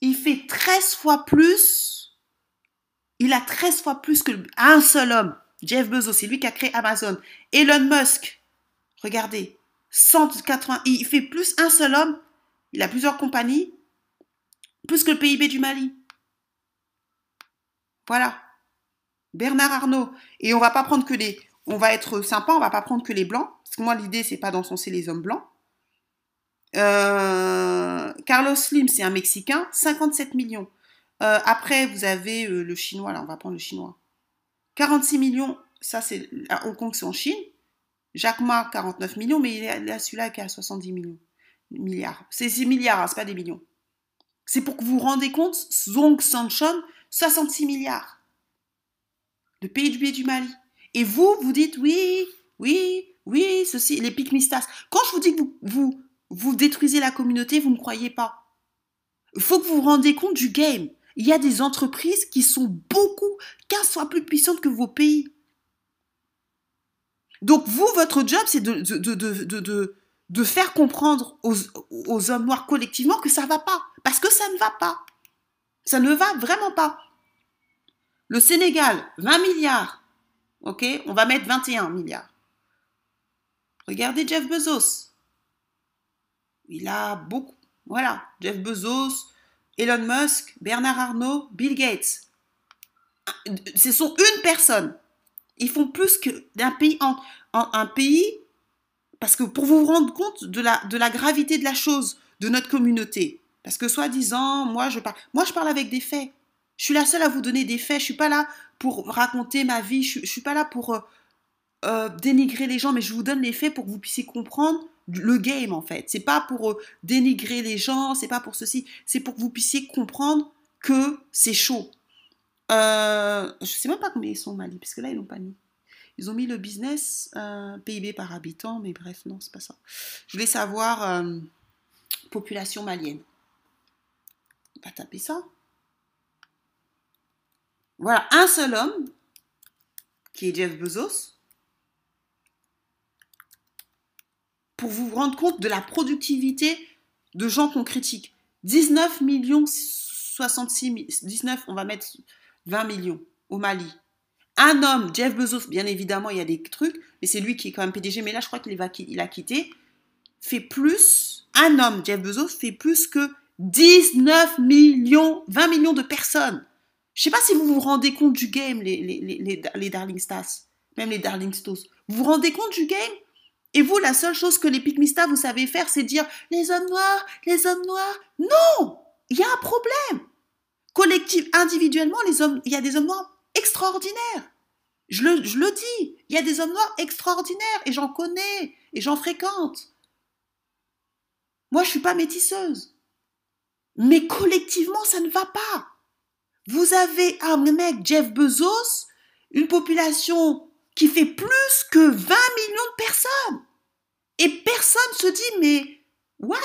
Il fait 13 fois plus, il a 13 fois plus que un seul homme. Jeff Bezos, c'est lui qui a créé Amazon. Elon Musk, regardez, 180, il fait plus un seul homme, il a plusieurs compagnies, plus que le PIB du Mali. Voilà. Bernard Arnault. Et on va pas prendre que les. On va être sympa, on va pas prendre que les blancs. Parce que moi, l'idée, c'est pas d'encenser les hommes blancs. Euh, Carlos Slim, c'est un Mexicain, 57 millions. Euh, après, vous avez euh, le chinois, là, on va prendre le chinois. 46 millions, ça c'est Hong Kong, c'est en Chine. Jacques Ma, 49 millions, mais il y a celui-là qui a 70 millions. Milliards. C'est milliards, hein, c'est pas des millions. C'est pour que vous vous rendez compte, Zong Sanchon, 66 milliards le pays du du Mali. Et vous, vous dites oui, oui, oui, ceci, les pygmistas. Quand je vous dis que vous, vous, détruisez la communauté, vous ne croyez pas. Il faut que vous vous rendez compte du game. Il y a des entreprises qui sont beaucoup, 15 fois plus puissantes que vos pays. Donc vous, votre job, c'est de, faire comprendre aux hommes noirs collectivement que ça ne va pas. Parce que ça ne va pas. Ça ne va vraiment pas. Le Sénégal, 20 milliards. OK On va mettre 21 milliards. Regardez Jeff Bezos. Il a beaucoup. Voilà, Jeff Bezos, Elon Musk, Bernard Arnault, Bill Gates. Ce sont une personne. Ils font plus que d'un pays en, un pays parce que pour vous rendre compte de la, de la gravité de la chose, de notre communauté. Parce que soi-disant, moi je parle, moi je parle avec des faits. Je suis la seule à vous donner des faits. Je suis pas là pour raconter ma vie. Je, ne suis pas là pour euh, euh, dénigrer les gens, mais je vous donne les faits pour que vous puissiez comprendre le game en fait. C'est pas pour euh, dénigrer les gens, c'est pas pour ceci. C'est pour que vous puissiez comprendre que c'est chaud. Euh, je sais même pas combien ils sont au Mali, parce que là ils l'ont pas mis. Ils ont mis le business PIB par habitant, mais bref, non, c'est pas ça. Je voulais savoir population malienne. On va taper ça. Voilà, un seul homme, qui est Jeff Bezos, pour vous rendre compte de la productivité de gens qu'on critique. 19 millions 66 19, on va mettre 20 millions au Mali. Un homme, Jeff Bezos, bien évidemment, il y a des trucs, mais c'est lui qui est quand même PDG, mais là, je crois qu'il a quitté, fait plus, un homme, Jeff Bezos, fait plus que 19 millions, 20 millions de personnes. Je sais pas si vous vous rendez compte du game, les, les, Darling Stars, même les Darling Stars. Vous vous rendez compte du game? Et vous, la seule chose que les Pygmistas, vous savez faire, c'est dire les hommes noirs, les hommes noirs. Non Il y a un problème. Collectif, individuellement, les hommes, il y a des hommes noirs extraordinaires. Je le, je le dis, il y a des hommes noirs extraordinaires et j'en connais et j'en fréquente. Moi, je suis pas métisseuse. Mais collectivement, ça ne va pas. Vous avez un mec, Jeff Bezos, une population qui fait plus que 20 millions de personnes. Et personne se dit, mais what?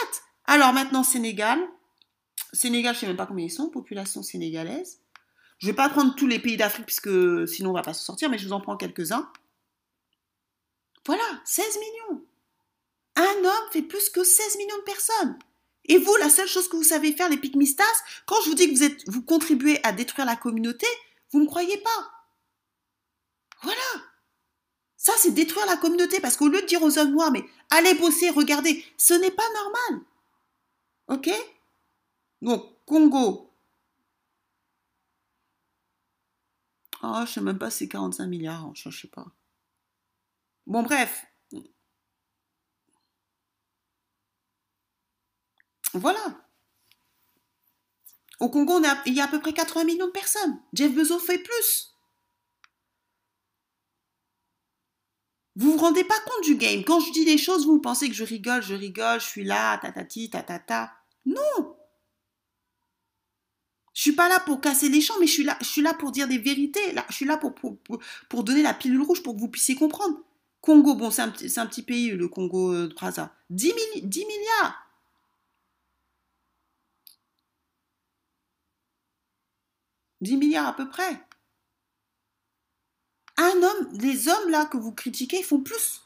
Alors maintenant, Sénégal. Sénégal, je ne sais même pas combien ils sont, population sénégalaise. Je ne vais pas prendre tous les pays d'Afrique, puisque sinon on ne va pas se sortir, mais je vous en prends quelques-uns. Voilà, 16 millions. Un homme fait plus que 16 millions de personnes. Et vous, la seule chose que vous savez faire, les pygmistas, quand je vous dis que vous, contribuez à détruire la communauté, vous ne croyez pas. Voilà. Ça, c'est détruire la communauté parce qu'au lieu de dire aux hommes noirs, mais allez bosser, regardez, ce n'est pas normal. Ok? Donc, Congo. Oh, je ne sais même pas si c'est 45 milliards, hein, je ne sais pas. Bon, bref, Voilà. Au Congo, il y a à peu près 80 millions de personnes. Jeff Bezos fait plus. Vous vous rendez pas compte du game. Quand je dis des choses, vous pensez que je rigole, je rigole, je suis là, tatati, tatata. Non. Je suis pas là pour casser les champs, mais je suis là, pour dire des vérités. Je suis là pour, donner la pilule rouge pour que vous puissiez comprendre. Congo, bon, c'est un, petit pays, le Congo euh. 10, 10 milliards. 10 milliards à peu près. Un homme, les hommes là que vous critiquez, ils font plus.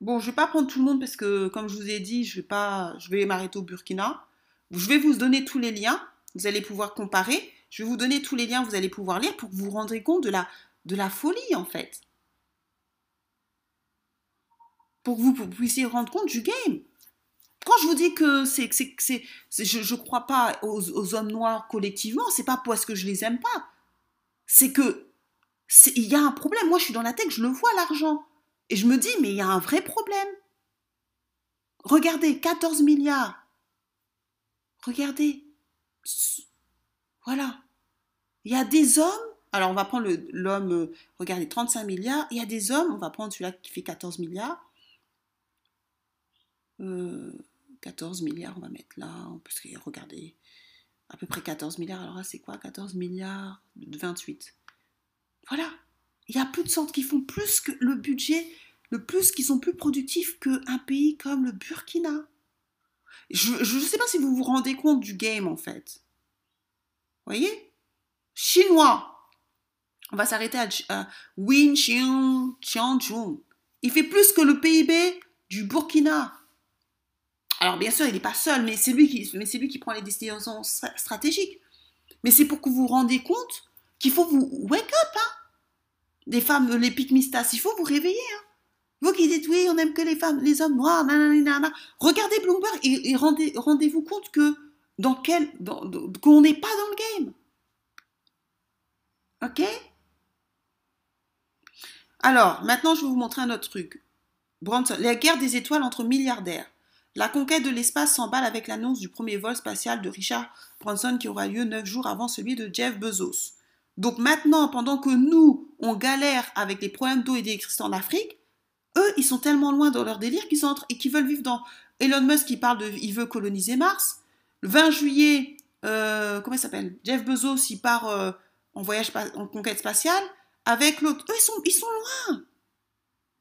Bon, je vais pas prendre tout le monde parce que, comme je vous ai dit, je vais pas, je vais m'arrêter au Burkina. Je vais vous donner tous les liens. Vous allez pouvoir comparer. Je vais vous donner tous les liens. Vous allez pouvoir lire pour que vous vous rendrez compte de la, de la folie en fait. Pour que vous, puissiez rendre compte du game. Quand je vous dis que c'est, je ne crois pas aux, hommes noirs collectivement, c'est pas parce que je les aime pas. C'est que il y a un problème. Moi, je suis dans la tête, je le vois l'argent. Et je me dis, mais il y a un vrai problème. Regardez, 14 milliards. Regardez. Voilà. Il y a des hommes. Alors, on va prendre l'homme, euh, regardez, 35 milliards. Il y a des hommes, on va prendre celui-là qui fait 14 milliards. 14 euh, milliards, on va mettre là. Parce que, regardez, à peu près 14 milliards. Alors là, c'est quoi 14 milliards de 28. Voilà. Il y a plus de centres qui font plus que le budget, le plus qui sont plus productifs qu'un pays comme le Burkina. Je ne sais pas si vous vous rendez compte du game en fait. Voyez? Chinois. On va s'arrêter à, Win Qianzhong. Il fait plus que le PIB du Burkina. Alors bien sûr, il n'est pas seul, mais c'est lui qui, prend les décisions stratégiques. Mais c'est pour que vous vous rendez compte qu'il faut vous wake up, hein des femmes, les pygmistas, il faut vous réveiller. Hein. Vous qui dites oui, on aime que les femmes, les hommes noirs, nanana, regardez Bloomberg et, rendez, rendez-vous compte que dans quel, qu'on n'est pas dans le game. Ok? Alors, maintenant, je vais vous montrer un autre truc. Bronson, la guerre des étoiles entre milliardaires. La conquête de l'espace s'emballe avec l'annonce du premier vol spatial de Richard Branson qui aura lieu neuf jours avant celui de Jeff Bezos. Donc maintenant, pendant que nous, on galère avec les problèmes d'eau et d'électricité en Afrique, eux, ils sont tellement loin dans leur délire qu'ils sont et qu'ils veulent vivre dans Elon Musk qui parle de, il veut coloniser Mars. Le 20 juillet, euh, comment il s'appelle? Jeff Bezos, il part euh, en voyage en conquête spatiale avec l'autre. Eux, ils sont, ils sont loin.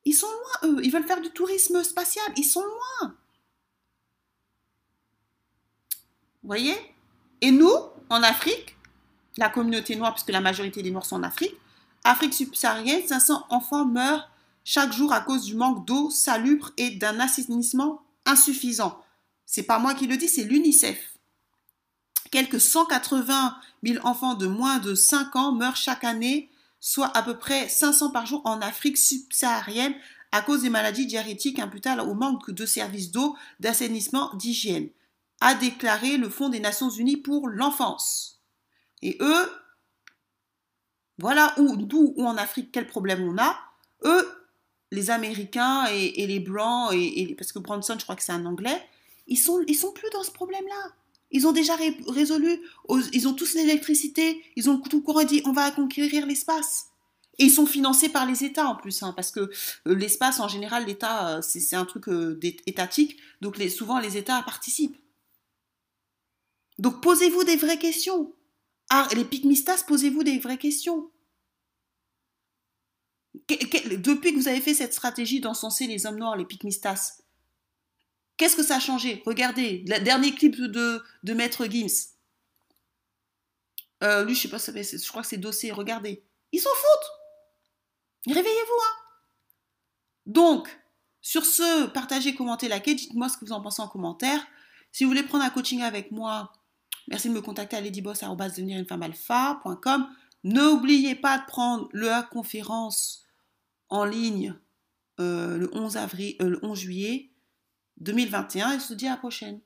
Ils sont loin, eux. Ils veulent faire du tourisme spatial. Ils sont loin. Vous voyez? Et nous, en Afrique, la communauté noire, puisque la majorité des Noirs sont en Afrique, Afrique subsaharienne, 500 enfants meurent chaque jour à cause du manque d'eau salubre et d'un assainissement insuffisant. C'est pas moi qui le dis, c'est l'UNICEF. Quelques 180 000 enfants de moins de 5 ans meurent chaque année, soit à peu près 500 par jour en Afrique subsaharienne à cause des maladies diarrhétiques imputables au manque de services d'eau, d'assainissement, d'hygiène, a déclaré le Fonds des Nations Unies pour l'enfance. Et eux, voilà où, d'où en Afrique, quel problème on a. Eux, les Américains et, les Blancs, et, parce que Bronson, je crois que c'est un Anglais, ils sont, ils sont plus dans ce problème-là. Ils ont déjà résolu, ils ont tous l'électricité, ils ont tout courant dit on va conquérir l'espace. Et ils sont financés par les États en plus, hein, parce que euh, l'espace en général, l'État, euh, c'est un truc euh, étatique, donc souvent les États participent. Donc posez-vous des vraies questions. Ah, les pygmistas, posez-vous des vraies questions. depuis que vous avez fait cette stratégie d'encenser les hommes noirs, les pygmistas, qu'est-ce que ça a changé? Regardez, le dernier clip de, Maître Gims. Euh, lui, je sais pas, je crois que c'est Dossé. Regardez. Ils s'en foutent. Réveillez-vous, hein. Donc, sur ce, partagez, commentez, likez. Dites-moi ce que vous en pensez en commentaire. Si vous voulez prendre un coaching avec moi, Merci de me contacter à ladyboss.com. N'oubliez pas de prendre la conférence en ligne euh, le, 11 avril, euh, le 11 juillet 2021 et je vous dis à la prochaine.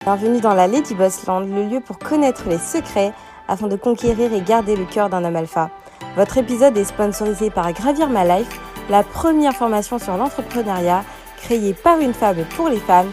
Bienvenue dans la Lady Boss Land, le lieu pour connaître les secrets afin de conquérir et garder le cœur d'un homme alpha. Votre épisode est sponsorisé par Gravir My Life, la première formation sur l'entrepreneuriat créée par une femme pour les femmes